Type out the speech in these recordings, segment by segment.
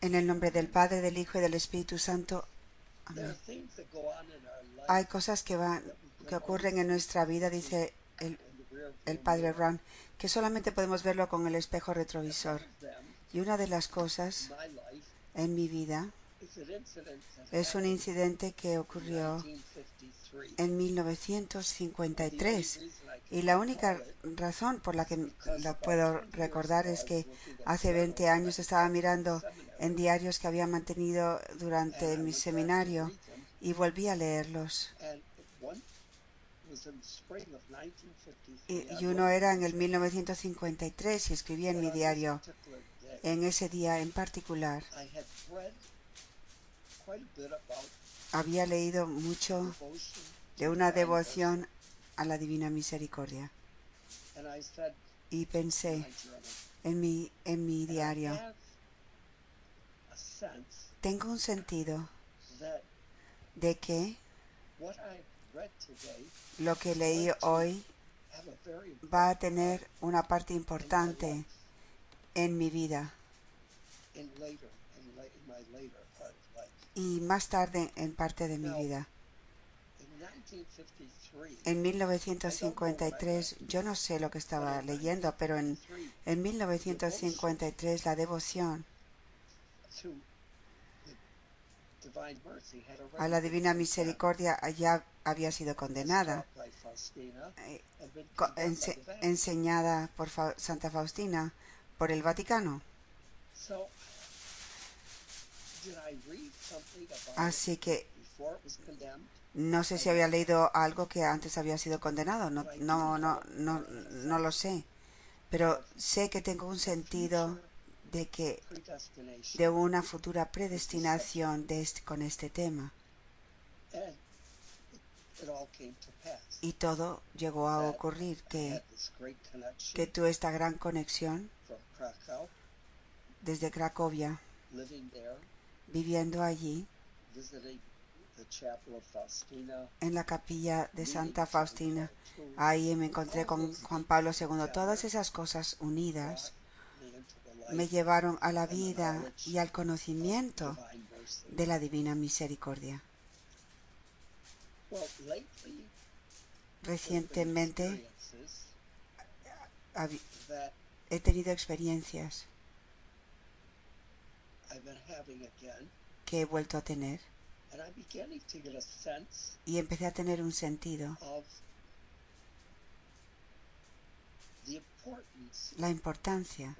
En el nombre del Padre, del Hijo y del Espíritu Santo. Amén. Hay cosas que van, que ocurren en nuestra vida, dice el, el Padre Ron, que solamente podemos verlo con el espejo retrovisor. Y una de las cosas en mi vida es un incidente que ocurrió en 1953 y la única razón por la que lo puedo recordar es que hace 20 años estaba mirando en diarios que había mantenido durante mi seminario y volví a leerlos. Y, uno era en el 1953 y escribí en mi diario en ese día en particular. Había leído mucho de una devoción a la Divina Misericordia. Y pensé en mi, en mi diario, tengo un sentido de que lo que leí hoy va a tener una parte importante en mi vida y más tarde en parte de mi vida. En 1953, yo no sé lo que estaba leyendo, pero en, en 1953 la devoción a la Divina Misericordia ya había sido condenada, eh, enseñada por Santa Faustina por el Vaticano. Así que no sé si había leído algo que antes había sido condenado, no, no, no, no, no lo sé, pero sé que tengo un sentido de que de una futura predestinación de este, con este tema. Y todo llegó a ocurrir que, que tuve esta gran conexión desde Cracovia, viviendo allí, en la capilla de Santa Faustina. Ahí me encontré con Juan Pablo II. Todas esas cosas unidas me llevaron a la vida y al conocimiento de la divina misericordia. Recientemente he tenido experiencias que he vuelto a tener y empecé a tener un sentido. la importancia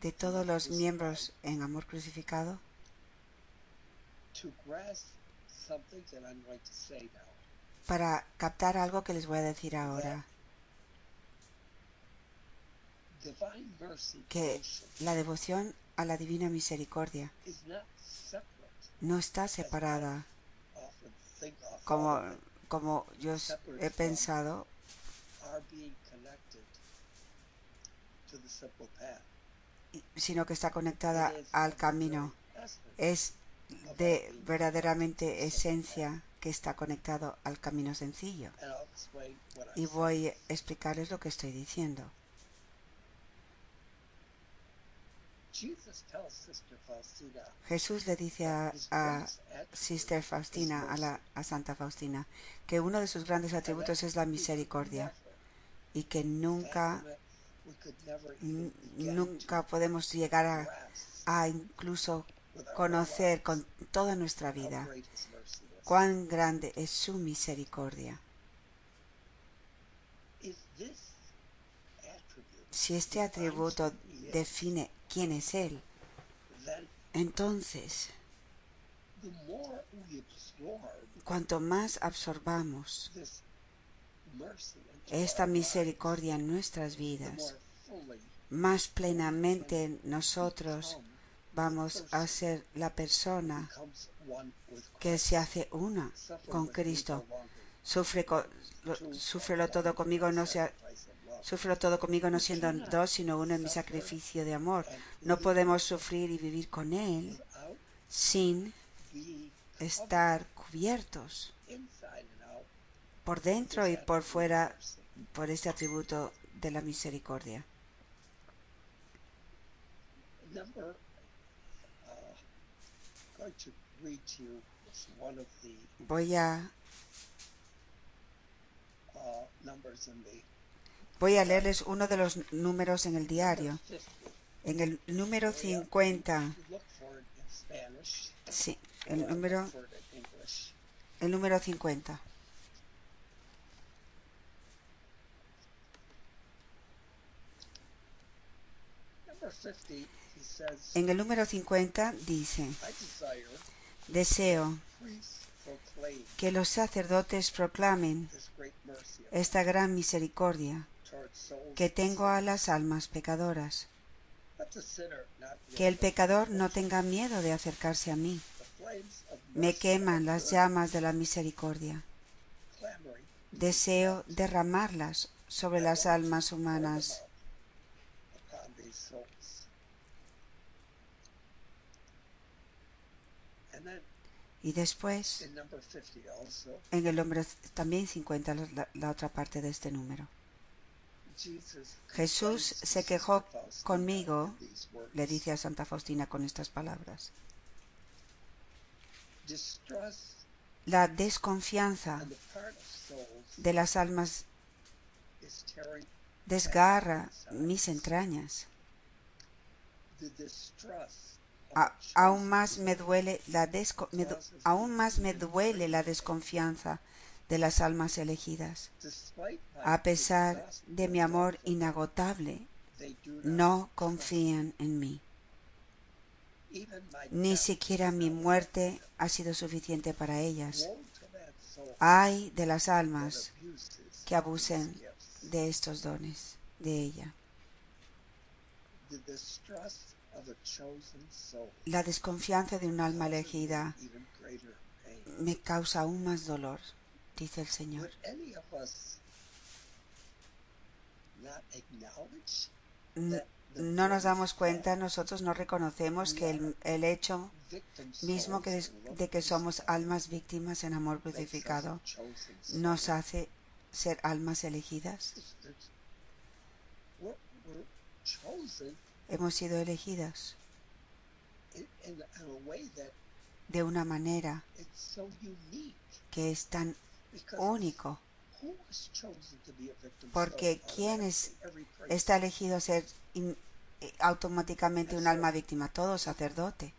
de todos los miembros en amor crucificado. para captar algo que les voy a decir ahora. Que la devoción a la divina misericordia no está separada como, como yo he pensado sino que está conectada al camino. Es de verdaderamente esencia que está conectado al camino sencillo. Y voy a explicarles lo que estoy diciendo. Jesús le dice a, Sister Faustina, a, la, a Santa Faustina, que uno de sus grandes atributos es la misericordia y que nunca nunca podemos llegar a, incluso conocer con toda nuestra vida cuán grande es su misericordia. Si este atributo define quién es Él, entonces, cuanto más absorbamos esta misericordia en nuestras vidas, más plenamente nosotros vamos a ser la persona que se hace una con Cristo. Sufre, lo, todo conmigo, no sea, sufre todo conmigo no siendo dos, sino uno en mi sacrificio de amor. No podemos sufrir y vivir con Él sin estar cubiertos por dentro y por fuera por este atributo de la misericordia. Voy a voy a leerles uno de los números en el diario. En el número 50. Sí, el número el número 50. En el número 50 dice, deseo que los sacerdotes proclamen esta gran misericordia que tengo a las almas pecadoras. Que el pecador no tenga miedo de acercarse a mí. Me queman las llamas de la misericordia. Deseo derramarlas sobre las almas humanas. Y después, en el número también 50, la, la otra parte de este número. Jesús se quejó conmigo, le dice a Santa Faustina con estas palabras. La desconfianza de las almas desgarra mis entrañas aún más me duele la desconfianza de las almas elegidas. A pesar de mi amor inagotable, no confían en mí. Ni siquiera mi muerte ha sido suficiente para ellas. Hay de las almas que abusen de estos dones de ella. La desconfianza de un alma elegida me causa aún más dolor, dice el Señor. No nos damos cuenta, nosotros no reconocemos que el, hecho mismo que de que somos almas víctimas en amor crucificado nos hace ser almas elegidas. Hemos sido elegidas de una manera que es tan único. Porque ¿quién está elegido a ser eh, automáticamente un alma víctima? Todo sacerdote.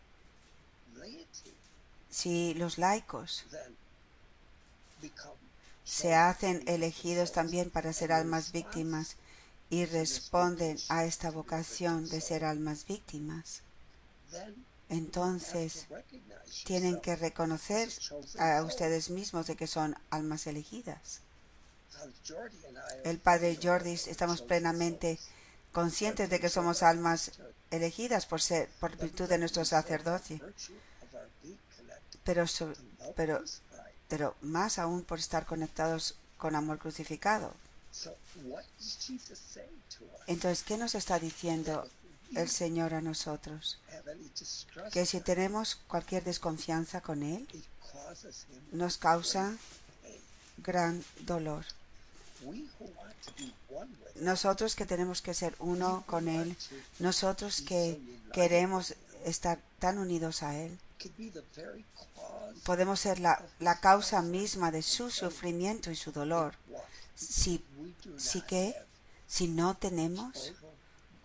Si los laicos se hacen elegidos también para ser almas víctimas, y responden a esta vocación de ser almas víctimas, entonces tienen que reconocer a ustedes mismos de que son almas elegidas. El padre Jordi estamos plenamente conscientes de que somos almas elegidas por ser por virtud de nuestro sacerdocio, pero pero pero más aún por estar conectados con amor crucificado. Entonces, ¿qué nos está diciendo el Señor a nosotros? Que si tenemos cualquier desconfianza con Él, nos causa gran dolor. Nosotros que tenemos que ser uno con Él, nosotros que queremos estar tan unidos a Él, podemos ser la, la causa misma de su sufrimiento y su dolor si, si que si no tenemos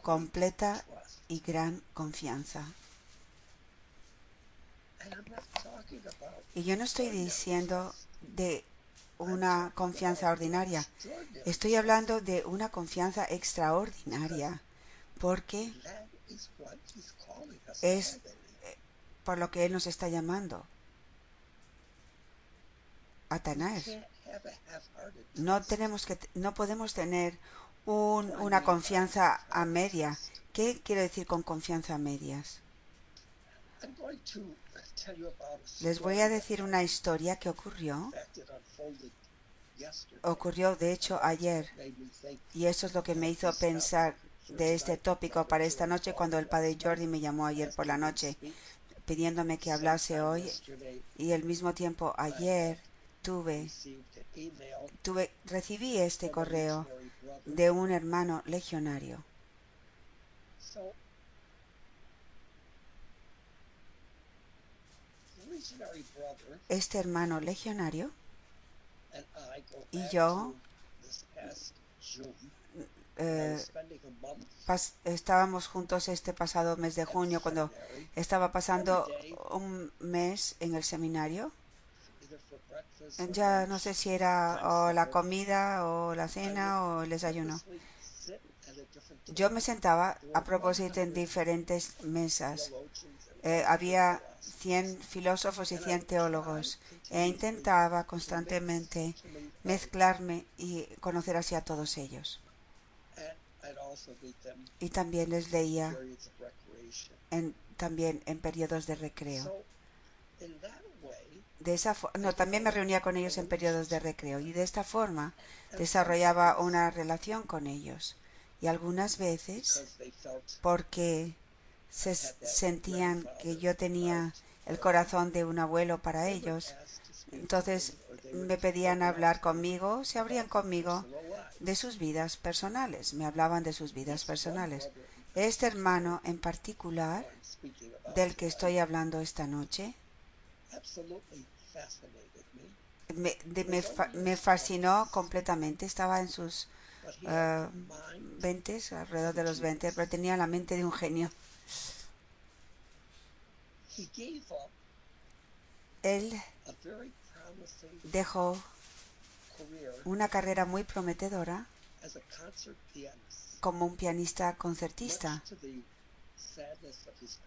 completa y gran confianza. Y yo no estoy diciendo de una confianza ordinaria, estoy hablando de una confianza extraordinaria, porque es eh, por lo que Él nos está llamando. Atanás no tenemos que, no podemos tener una confianza a media. ¿Qué quiero decir con confianza a medias? Les voy a decir una historia que ocurrió. Ocurrió, de hecho, ayer. Y eso es lo que me hizo pensar de este tópico para esta noche cuando el padre Jordi me llamó ayer por la noche pidiéndome que hablase hoy y al mismo tiempo ayer tuve tuve, recibí este correo de un hermano legionario. Este hermano legionario y yo eh, estábamos juntos este pasado mes de junio cuando estaba pasando un mes en el seminario. Ya no sé si era o la comida o la cena o el desayuno. Yo me sentaba a propósito en diferentes mesas. Eh, había 100 filósofos y 100 teólogos e intentaba constantemente mezclarme y conocer así a todos ellos. Y también les leía en, también en periodos de recreo. De esa no, también me reunía con ellos en periodos de recreo y de esta forma desarrollaba una relación con ellos. Y algunas veces, porque se sentían que yo tenía el corazón de un abuelo para ellos, entonces me pedían hablar conmigo, se abrían conmigo de sus vidas personales, me hablaban de sus vidas personales. Este hermano en particular, del que estoy hablando esta noche, me, me, fascinó completamente. Estaba en sus uh, alrededor de los 20, pero tenía la mente de un genio. Él dejó una carrera muy prometedora como un pianista concertista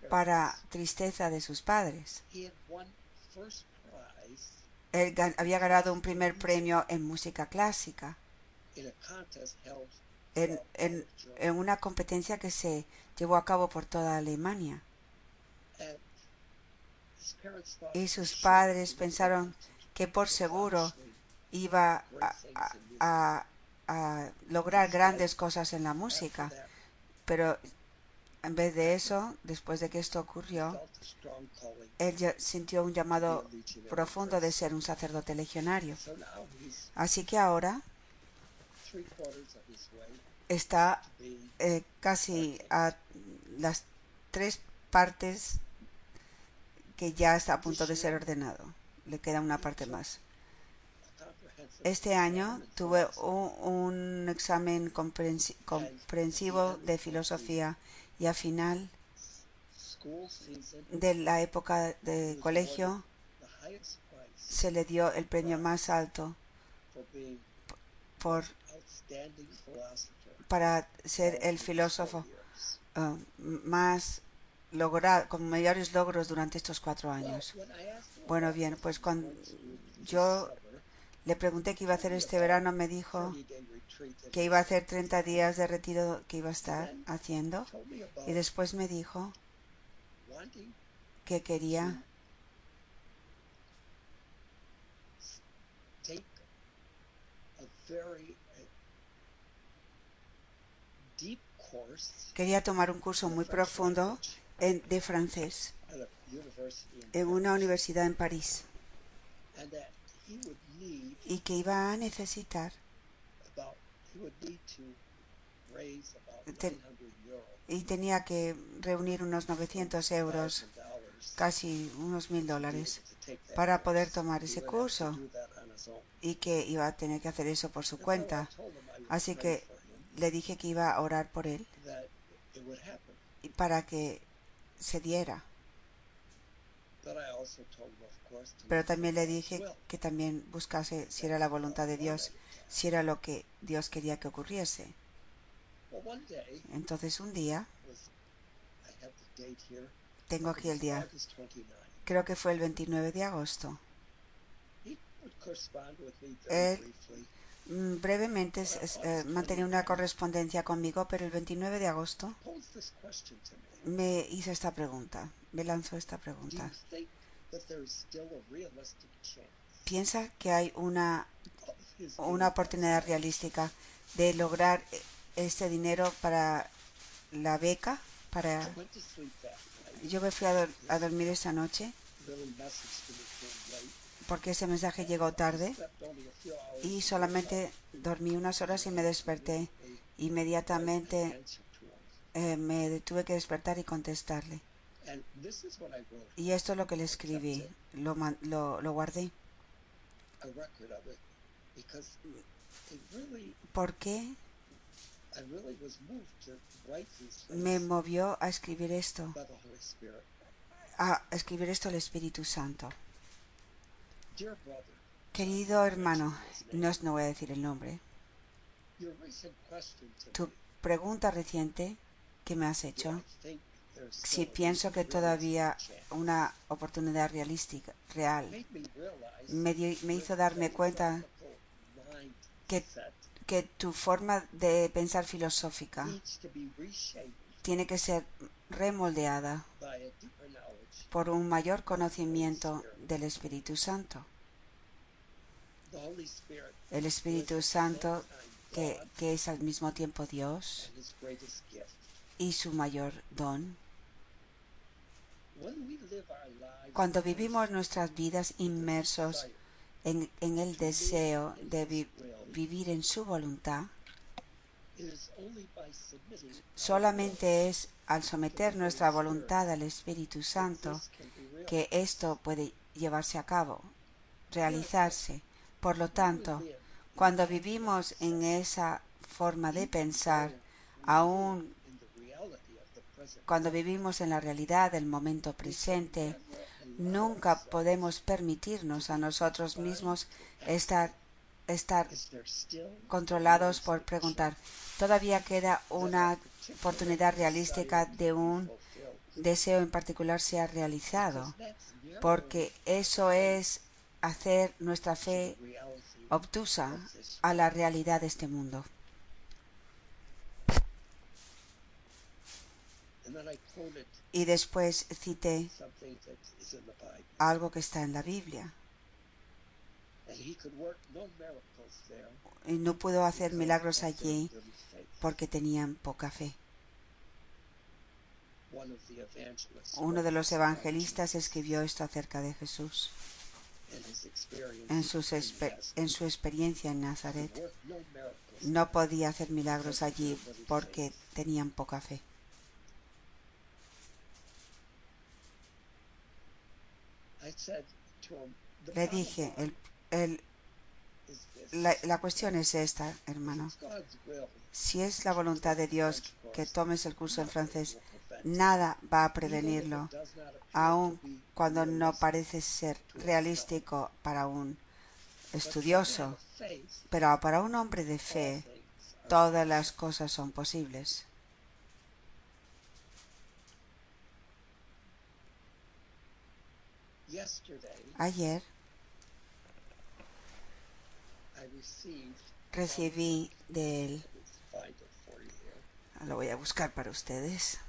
para tristeza de sus padres. Él había ganado un primer premio en música clásica en, en una competencia que se llevó a cabo por toda Alemania. Y sus padres pensaron que por seguro iba a, lograr grandes cosas en la música. Pero en vez de eso, después de que esto ocurrió, él sintió un llamado profundo de ser un sacerdote legionario. Así que ahora está eh, casi a las tres partes que ya está a punto de ser ordenado. Le queda una parte más. Este año tuve un, examen comprensivo de filosofía y al final de la época de colegio se le dio el premio más alto por para ser el filósofo uh, más logrado, con mayores logros durante estos cuatro años. Bueno, bien, pues cuando yo le pregunté qué iba a hacer este verano, me dijo que iba a hacer 30 días de retiro que iba a estar haciendo y después me dijo que quería quería tomar un curso muy profundo de francés en una universidad en París y que iba a necesitar y tenía que reunir unos 900 euros, casi unos mil dólares, para poder tomar ese curso y que iba a tener que hacer eso por su cuenta. Así que le dije que iba a orar por él para que se diera. Pero también le dije que también buscase si era la voluntad de Dios, si era lo que Dios quería que ocurriese. Entonces un día, tengo aquí el día, creo que fue el 29 de agosto, él brevemente eh, mantenía una correspondencia conmigo, pero el 29 de agosto me hizo esta pregunta, me lanzó esta pregunta. ¿Piensa que hay una, una oportunidad realística de lograr este dinero para la beca? Para... Yo me fui a, a dormir esa noche porque ese mensaje llegó tarde y solamente dormí unas horas y me desperté. Inmediatamente eh, me tuve que despertar y contestarle. Y esto es lo que le escribí, lo, lo, lo guardé. ¿Por qué? me movió a escribir esto, a escribir esto el Espíritu Santo. Querido hermano, no, no voy a decir el nombre. Tu pregunta reciente que me has hecho, si pienso que todavía una oportunidad realística, real, me, me hizo darme cuenta que tu forma de pensar filosófica tiene que ser remoldeada por un mayor conocimiento del Espíritu Santo. El Espíritu Santo que, es al mismo tiempo Dios y su mayor don. Cuando vivimos nuestras vidas inmersos en el deseo de vivir en su voluntad, solamente es al someter nuestra voluntad al Espíritu Santo que esto puede llevarse a cabo, realizarse. Por lo tanto, cuando vivimos en esa forma de pensar, aún cuando vivimos en la realidad del momento presente, Nunca podemos permitirnos a nosotros mismos estar, estar controlados por preguntar. Todavía queda una oportunidad realística de un deseo en particular sea realizado, porque eso es hacer nuestra fe obtusa a la realidad de este mundo. Y después cité algo que está en la Biblia. No pudo hacer milagros allí porque tenían poca fe. Uno de los evangelistas escribió esto acerca de Jesús en, en su experiencia en Nazaret. No podía hacer milagros allí porque tenían poca fe. Le dije, el, la, la, cuestión es esta, hermano. Si es la voluntad de Dios que tomes el curso en francés, nada va a prevenirlo, aun cuando no parece ser realístico para un estudioso. Pero para un hombre de fe, todas las cosas son posibles. Ayer recibí de él, lo voy a buscar para ustedes.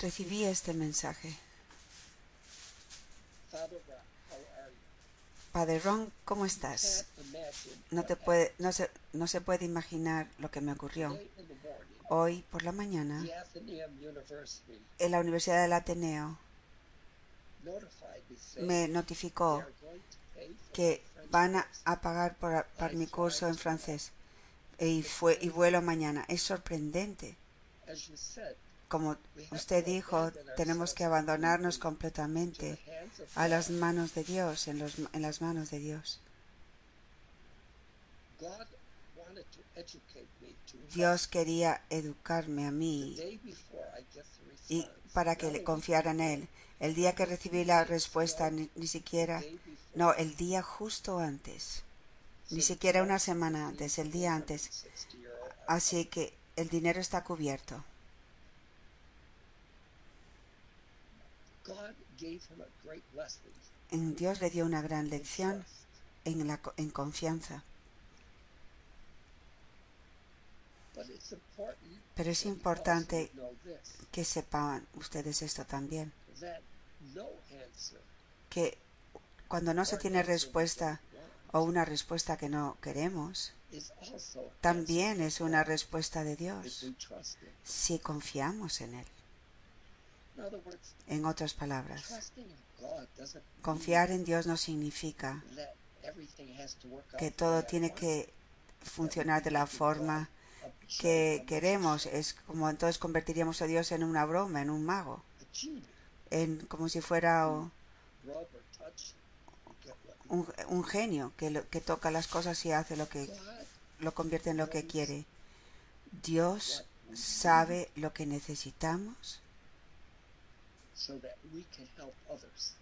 Recibí este mensaje. Padre Ron, ¿cómo estás? No, te puede, no, se, no se puede imaginar lo que me ocurrió. Hoy por la mañana, en la Universidad del Ateneo me notificó que van a, pagar por, por, mi curso en francés. Y, fue, y vuelo mañana. Es sorprendente. Como usted dijo, tenemos que abandonarnos completamente a las manos de Dios, en, los, en las manos de Dios. Dios quería educarme a mí y para que le confiara en Él. El día que recibí la respuesta, ni, ni siquiera, no, el día justo antes, ni siquiera una semana antes, el día antes. Así que el dinero está cubierto. Dios le dio una gran lección en, la, en confianza. Pero es importante que sepan ustedes esto también. Que cuando no se tiene respuesta o una respuesta que no queremos, también es una respuesta de Dios si confiamos en Él. En otras palabras, confiar en Dios no significa que todo tiene que funcionar de la forma que queremos. Es como entonces convertiríamos a Dios en una broma, en un mago, en como si fuera un, un genio que, que toca las cosas y hace lo que lo convierte en lo que quiere. Dios sabe lo que necesitamos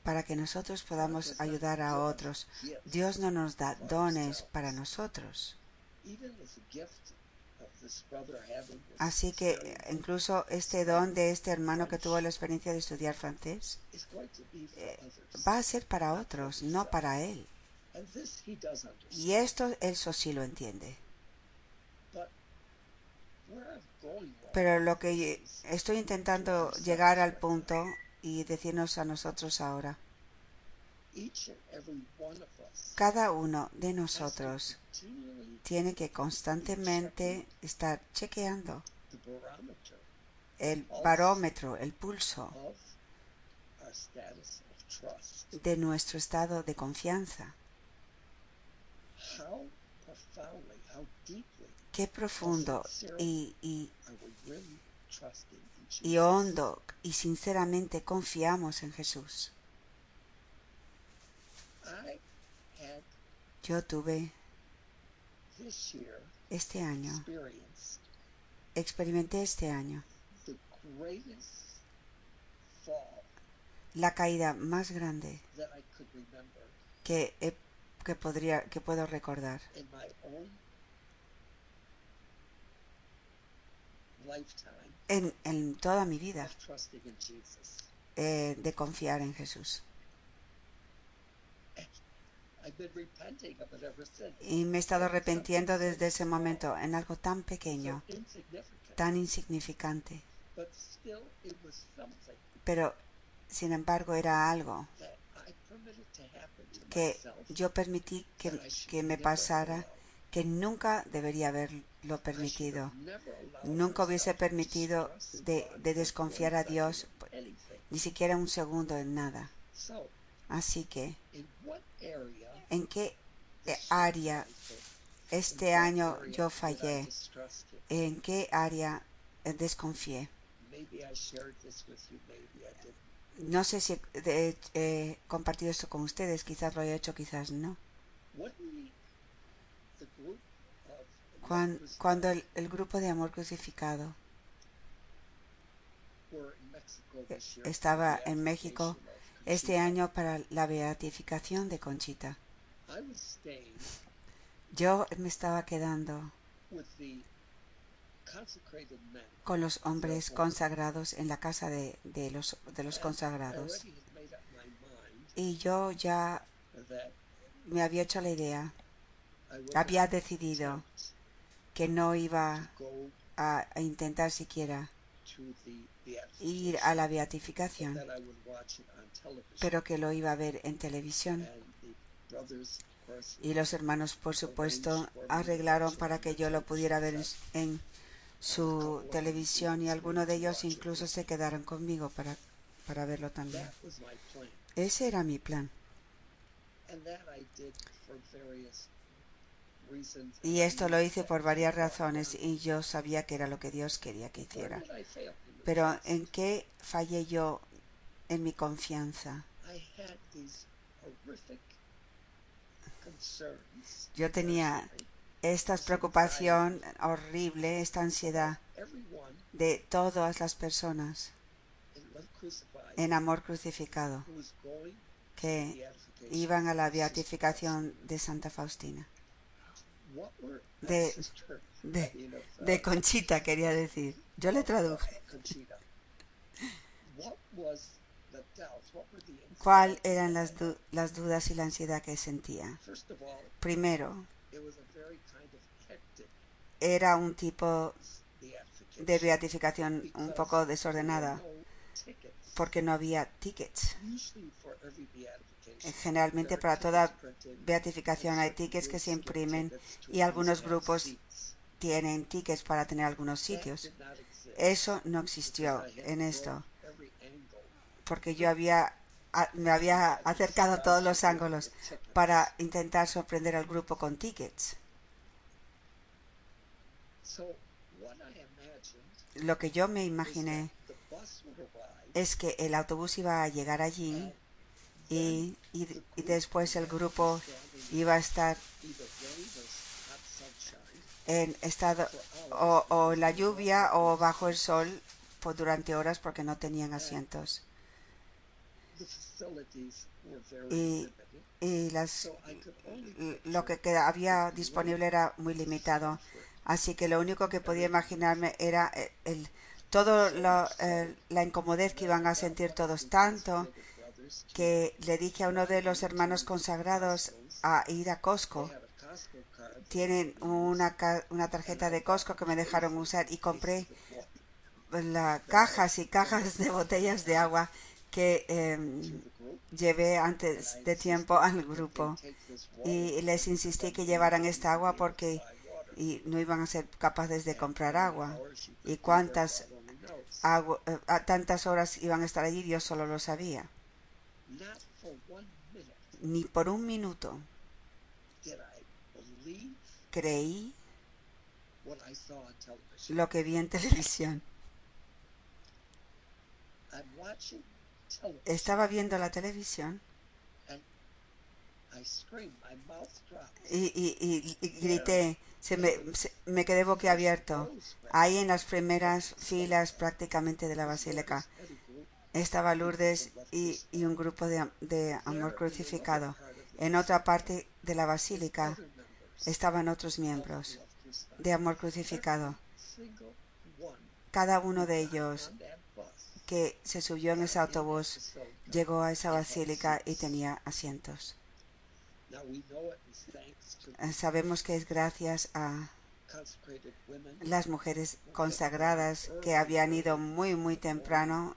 para que nosotros podamos ayudar a otros. Dios no nos da dones para nosotros. Así que incluso este don de este hermano que tuvo la experiencia de estudiar francés eh, va a ser para otros, no para él. Y esto eso sí lo entiende. Pero lo que estoy intentando llegar al punto y decirnos a nosotros ahora, cada uno de nosotros tiene que constantemente estar chequeando el barómetro, el pulso de nuestro estado de confianza. Qué profundo y, y, y hondo y sinceramente confiamos en Jesús. Yo tuve este año, experimenté este año. La caída más grande que, que, podría, que puedo recordar. En, en toda mi vida. Eh, de confiar en Jesús. Y me he estado arrepentiendo desde ese momento en algo tan pequeño, tan insignificante. Pero, sin embargo, era algo que yo permití que, que me pasara, que nunca debería haberlo permitido. Nunca hubiese permitido de, de desconfiar a Dios ni siquiera un segundo en nada. Así que, ¿en qué área este año yo fallé? ¿En qué área desconfié? No sé si he compartido esto con ustedes, quizás lo he hecho, quizás no. Cuando, el grupo de amor crucificado estaba en México este año para la beatificación de Conchita. Yo me estaba quedando con los hombres consagrados en la casa de, de, los, de los consagrados. Y yo ya me había hecho la idea, había decidido que no iba a intentar siquiera ir a la beatificación, pero que lo iba a ver en televisión. Y los hermanos, por supuesto, arreglaron para que yo lo pudiera ver en su televisión y algunos de ellos incluso se quedaron conmigo para, para verlo también. Ese era mi plan. Y esto lo hice por varias razones y yo sabía que era lo que Dios quería que hiciera. Pero ¿en qué fallé yo en mi confianza? Yo tenía esta preocupación horrible, esta ansiedad de todas las personas en amor crucificado que iban a la beatificación de Santa Faustina. De, de, de Conchita, quería decir. Yo le traduje. ¿Cuál eran las, las dudas y la ansiedad que sentía? Primero, era un tipo de beatificación un poco desordenada porque no había tickets. Generalmente para toda beatificación hay tickets que se imprimen y algunos grupos tienen tickets para tener algunos sitios. Eso no existió en esto, porque yo había me había acercado a todos los ángulos para intentar sorprender al grupo con tickets. Lo que yo me imaginé es que el autobús iba a llegar allí y, y, después el grupo iba a estar en estado o, o la lluvia o bajo el sol por durante horas porque no tenían asientos y, y las, lo que había disponible era muy limitado. Así que lo único que podía imaginarme era el, todo lo, la incomodez que iban a sentir todos tanto que le dije a uno de los hermanos consagrados a ir a Costco. Tienen una, una tarjeta de Costco que me dejaron usar y compré las cajas y cajas de botellas de agua que em, llevé antes de tiempo al grupo. Y les insistí que llevaran esta agua porque y no iban a ser capaces de comprar agua. Y cuántas eh, tantas horas iban a estar allí yo solo lo sabía ni por un minuto. Creí lo que vi en televisión. Estaba viendo la televisión. Y, y, grité, se me, me quedé boquiabierto. Ahí en las primeras filas prácticamente de la basílica estaba Lourdes y, un grupo de, de amor crucificado. En otra parte de la basílica estaban otros miembros de amor crucificado. Cada uno de ellos que se subió en ese autobús llegó a esa basílica y tenía asientos. Sabemos que es gracias a las mujeres consagradas que habían ido muy, muy temprano,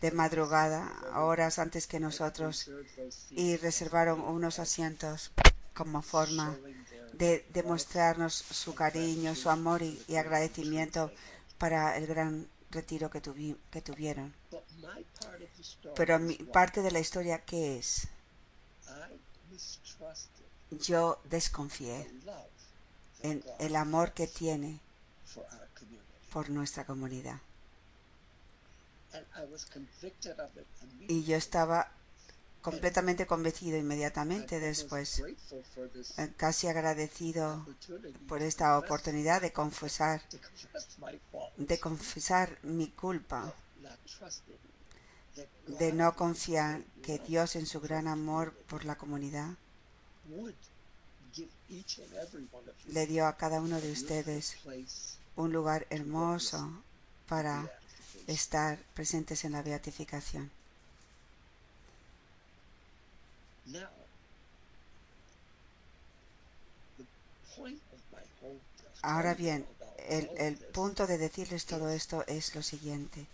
de madrugada, horas antes que nosotros, y reservaron unos asientos como forma de demostrarnos su cariño, su amor y, agradecimiento para el gran retiro que, que tuvieron. Pero mi parte de la historia, ¿qué es? Yo desconfié en el amor que tiene por nuestra comunidad. Y yo estaba completamente convencido inmediatamente después, eh, casi agradecido por esta oportunidad de confesar, de confesar mi culpa, de no confiar que Dios en su gran amor por la comunidad le dio a cada uno de ustedes un lugar hermoso para estar presentes en la beatificación. Ahora bien, el, el punto de decirles todo esto es lo siguiente.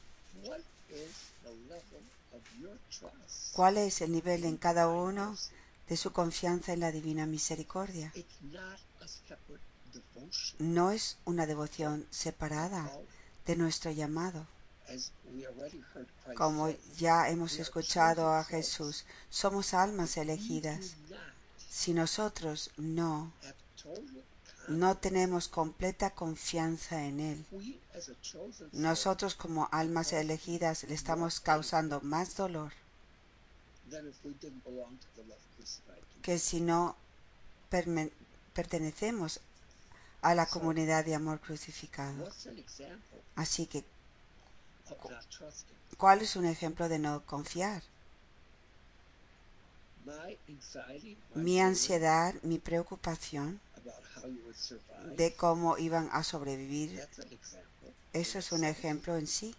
¿Cuál es el nivel en cada uno de su confianza en la divina misericordia? No es una devoción separada de nuestro llamado. Como ya hemos escuchado a Jesús, somos almas elegidas. Si nosotros no, no tenemos completa confianza en Él, nosotros como almas elegidas le estamos causando más dolor que si no pertenecemos a la comunidad de amor crucificado. Así que ¿Cuál es un ejemplo de no confiar? Mi ansiedad, mi preocupación de cómo iban a sobrevivir, eso es un ejemplo en sí.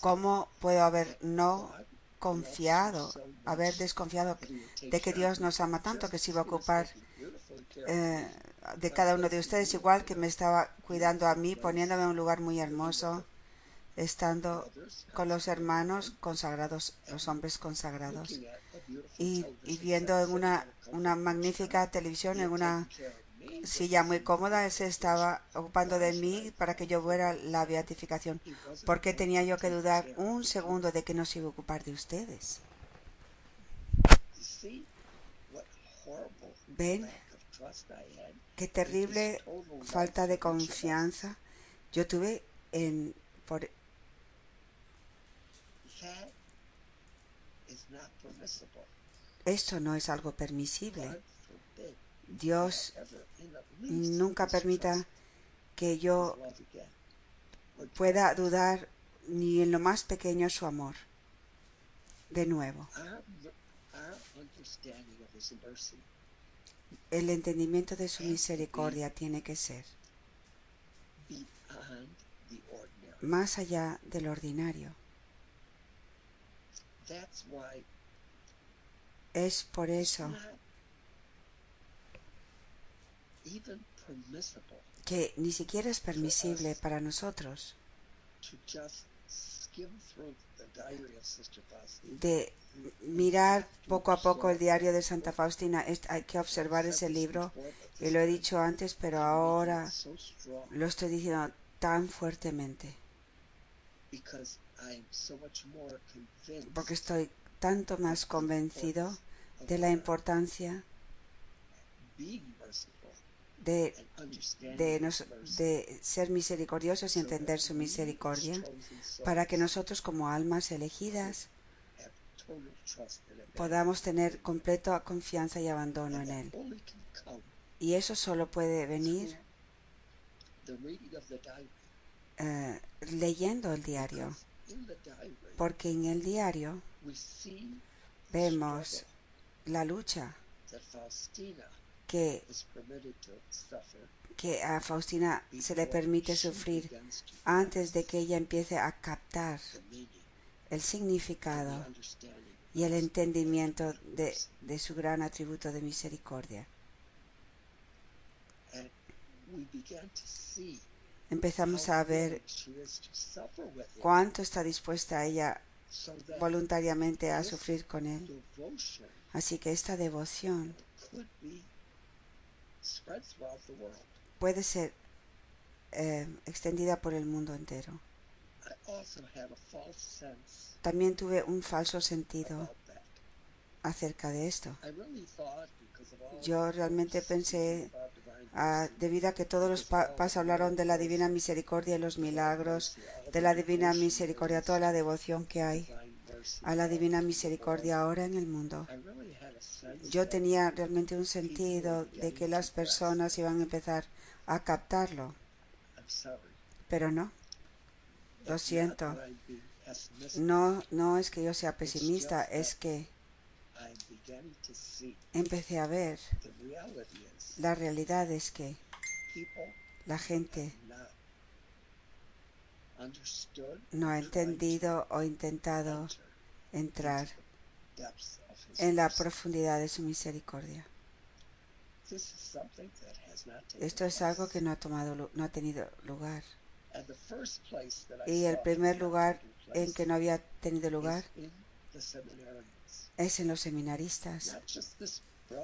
¿Cómo puedo haber no confiado, haber desconfiado de que Dios nos ama tanto que se iba a ocupar eh, de cada uno de ustedes, igual que me estaba cuidando a mí, poniéndome en un lugar muy hermoso, estando con los hermanos consagrados, los hombres consagrados, y, viendo en una, una magnífica televisión, en una silla muy cómoda, Él se estaba ocupando de mí para que yo fuera la beatificación. ¿Por qué tenía yo que dudar un segundo de que no se iba a ocupar de ustedes? ¿Ven qué terrible falta de confianza yo tuve en por esto no es algo permisible. Dios nunca permita que yo pueda dudar ni en lo más pequeño su amor. De nuevo, el entendimiento de su misericordia tiene que ser más allá del ordinario. Es por eso que ni siquiera es permisible para nosotros de mirar poco a poco el diario de Santa Faustina. Hay que observar ese libro, y lo he dicho antes, pero ahora lo estoy diciendo tan fuertemente. Porque estoy tanto más convencido de la importancia de, de, ser misericordiosos y entender su misericordia para que nosotros como almas elegidas podamos tener completa confianza y abandono en Él. Y eso solo puede venir eh, leyendo el diario, porque en el diario vemos la lucha que, que a Faustina se le permite sufrir antes de que ella empiece a captar el significado y el entendimiento de, de su gran atributo de misericordia. Empezamos a ver cuánto está dispuesta ella voluntariamente a sufrir con él. Así que esta devoción puede ser eh, extendida por el mundo entero. También tuve un falso sentido acerca de esto. Yo realmente pensé, ah, debido a que todos los papas hablaron de la divina misericordia y los milagros, de la divina misericordia, toda la devoción que hay a la divina misericordia ahora en el mundo. Yo tenía realmente un sentido de que las personas iban a empezar a captarlo. Pero no. Lo siento. No, no es que yo sea pesimista, es que empecé a ver la realidad es que la gente no ha entendido o intentado entrar en la profundidad de su misericordia. Esto es algo que no ha tomado, no ha tenido lugar. Y el primer lugar en que no había tenido lugar es en los seminaristas.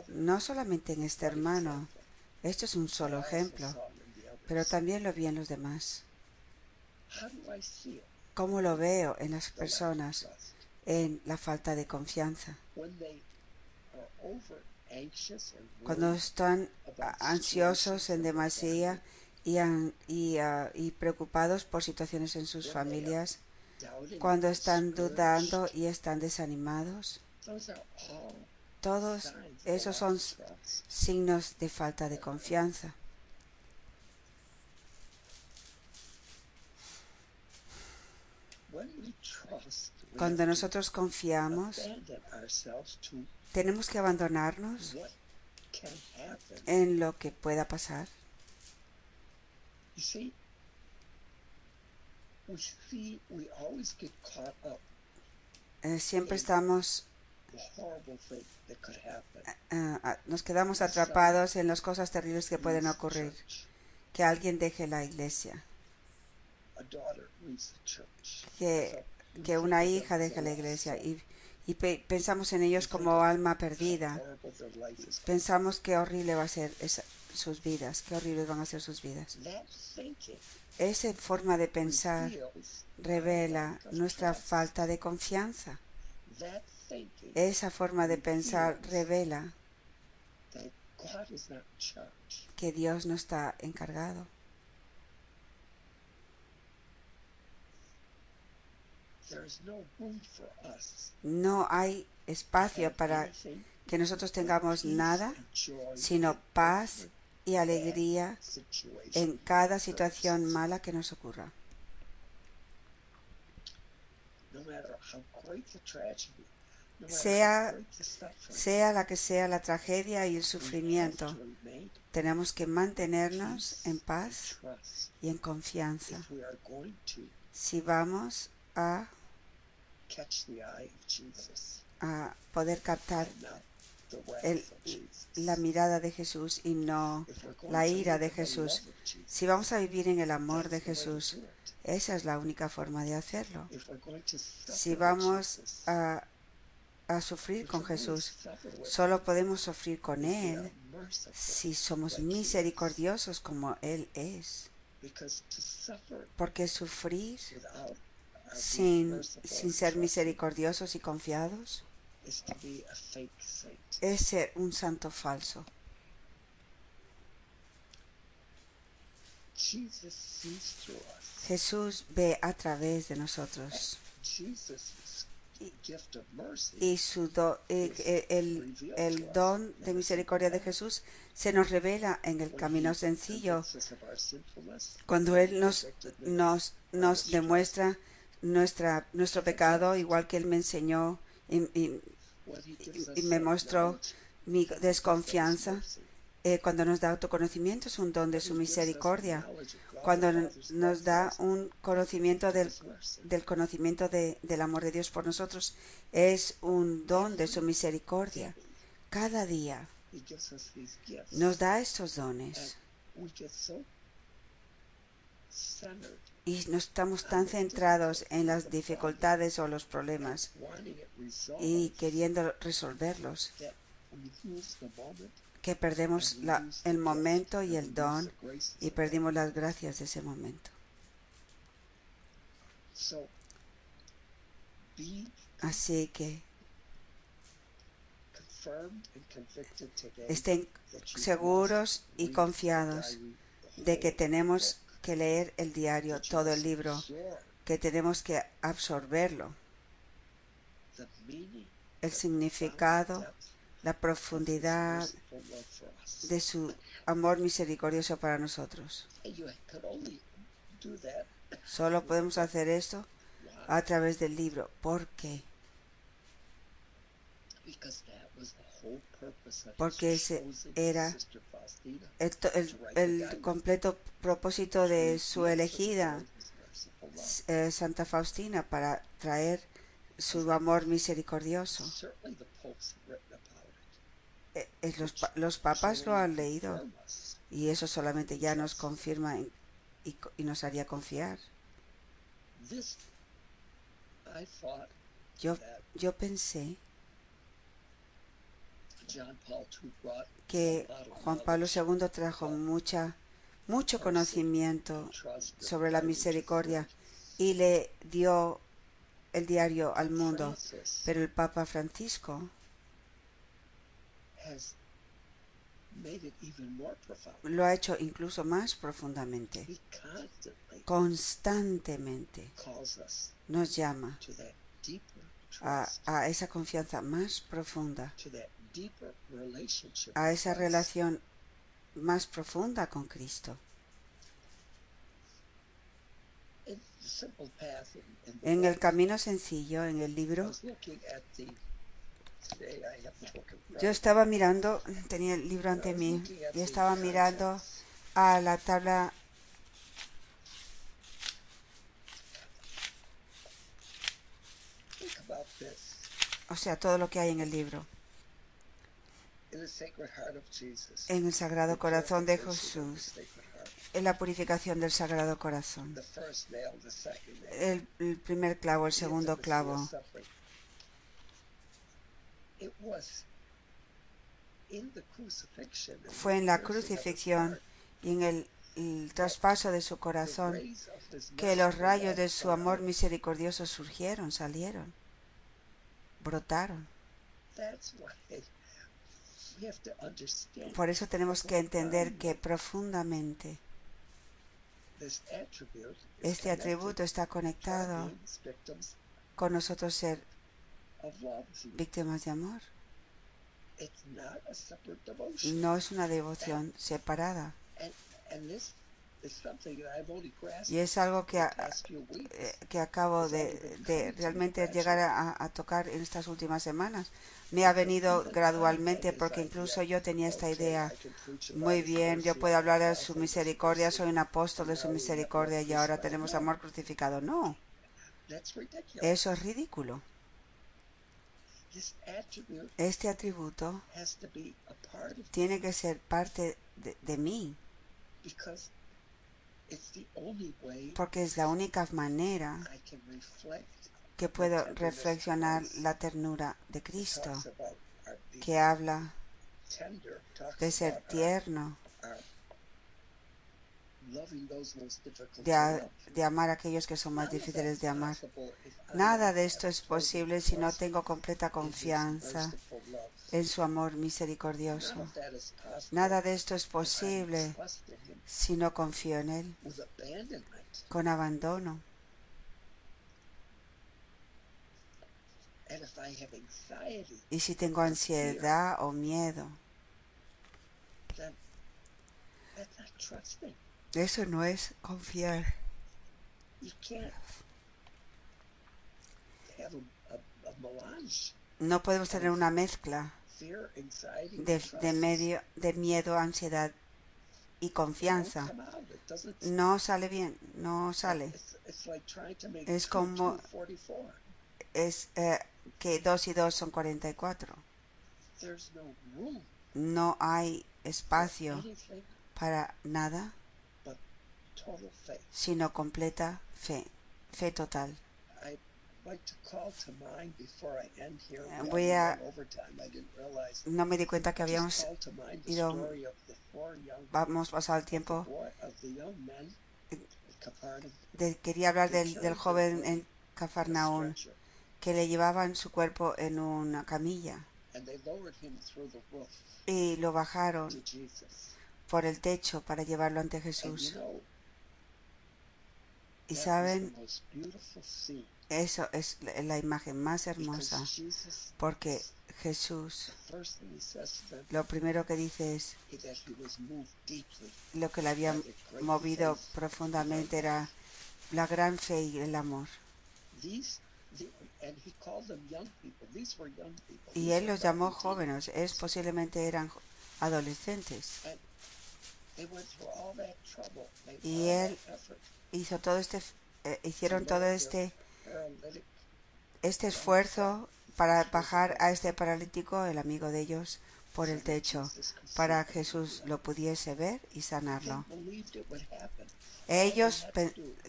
No solamente en este hermano. Esto es un solo ejemplo, pero también lo vi en los demás. ¿Cómo lo veo en las personas? En la falta de confianza. Cuando están ansiosos en demasía y, ah, y preocupados por situaciones en sus familias, cuando están dudando y están desanimados, todos esos son signos de falta de confianza. Cuando nosotros confiamos, tenemos que abandonarnos en lo que pueda pasar. Eh, siempre estamos eh, eh, nos quedamos atrapados en las cosas terribles que pueden ocurrir. Que alguien deje la iglesia. Que, que una hija deje la iglesia y, y pensamos en ellos como alma perdida. Pensamos qué horrible va a ser sus vidas, qué horribles van a ser sus vidas. Esa forma de pensar revela nuestra falta de confianza. Esa forma de pensar revela que Dios no está encargado. No hay espacio para que nosotros tengamos nada, sino paz y alegría en cada situación mala que nos ocurra. Sea, sea la que sea la tragedia y el sufrimiento, tenemos que mantenernos en paz y en confianza. si vamos a a poder captar la mirada de Jesús y no la ira de Jesús. Si vamos a vivir en el amor de Jesús, esa es la única forma de hacerlo. Si vamos a, a sufrir con Jesús, solo podemos sufrir con Él si somos misericordiosos como Él es. Porque sufrir sin, sin ser misericordiosos y confiados es ser un santo falso. Jesús ve a través de nosotros. Y, su el, el, don de misericordia de Jesús se nos revela en el camino sencillo. Cuando Él nos, nos, nos demuestra nuestra, nuestro pecado, igual que Él me enseñó y, me mostró mi desconfianza. Eh, cuando nos da autoconocimiento es un don de su misericordia. Cuando nos da un conocimiento del, del conocimiento del amor de Dios por nosotros, es un don de su misericordia. Cada día nos da estos dones y no estamos tan centrados en las dificultades o los problemas y queriendo resolverlos que perdemos el momento y el don y perdimos las gracias de ese momento. Así que estén seguros y confiados de que tenemos que leer el diario, todo el libro, que tenemos que absorberlo. El significado, la profundidad de su amor misericordioso para nosotros. Solo podemos hacer esto a través del libro. ¿Por qué? Porque ese era el, completo propósito de su elegida eh, Santa Faustina para traer su amor misericordioso. Eh, eh, los, los, papas lo han leído y eso solamente ya nos confirma y, y nos haría confiar. Yo, yo pensé que Juan Pablo II trajo mucha, mucho conocimiento sobre la misericordia y le dio el diario al mundo. Pero el Papa Francisco lo ha hecho incluso más profundamente. Constantemente nos llama a, a esa confianza más profunda a esa relación más profunda con Cristo. En el camino sencillo, en el libro, yo estaba mirando, tenía el libro ante mí, y estaba mirando a la tabla o sea, todo lo que hay en el libro en el Sagrado Corazón de Jesús, en la purificación del Sagrado Corazón. El, primer clavo, el segundo clavo. Fue en la crucifixión y en el, el traspaso de su corazón que los rayos de su amor misericordioso surgieron, salieron, brotaron. Por eso tenemos que entender que profundamente este atributo está conectado con nosotros ser víctimas de amor. No es una devoción separada. Y es algo que, eh, que acabo de, de realmente llegar a, a, tocar en estas últimas semanas. Me ha venido gradualmente porque incluso yo tenía esta idea. Muy bien, yo puedo hablar de su misericordia, soy un apóstol de su misericordia y ahora tenemos amor crucificado. No, eso es ridículo. Este atributo tiene que ser parte de, de mí porque es la única manera que puedo reflexionar la ternura de Cristo, que habla de ser tierno, de, de, amar a aquellos que son más difíciles de amar. Nada de esto es posible si no tengo completa confianza en su amor misericordioso. Nada de esto es posible si no confío en Él con abandono. Y si tengo ansiedad o miedo, eso no es confiar. No podemos tener una mezcla de, de, medio, de miedo, ansiedad y confianza. No sale bien, no sale. Es como es eh, que 2 y 2 son 44. No hay espacio para nada sino completa fe, fe total. Voy a... No me di cuenta que habíamos ido... Vamos pasado el tiempo. De, quería hablar del, del joven en Cafarnaún que le llevaban su cuerpo en una camilla y lo bajaron por el techo para llevarlo ante Jesús. Y saben, eso es la imagen más hermosa, porque Jesús lo primero que dice es, lo que le había movido profundamente era la gran fe y el amor. Y él los llamó jóvenes, es posiblemente eran adolescentes. Y él hizo todo este, eh, hicieron todo este, este esfuerzo para bajar a este paralítico, el amigo de ellos, por el techo, para que Jesús lo pudiese ver y sanarlo. Ellos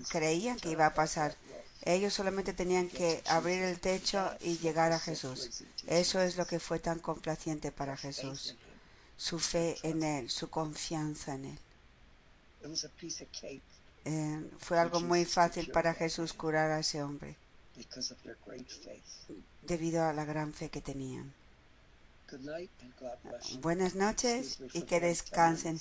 creían que iba a pasar. Ellos solamente tenían que abrir el techo y llegar a Jesús. Eso es lo que fue tan complaciente para Jesús. Su fe en Él, su confianza en Él. Eh, fue algo muy fácil para Jesús curar a ese hombre debido a la gran fe que tenían. Buenas noches y que descansen.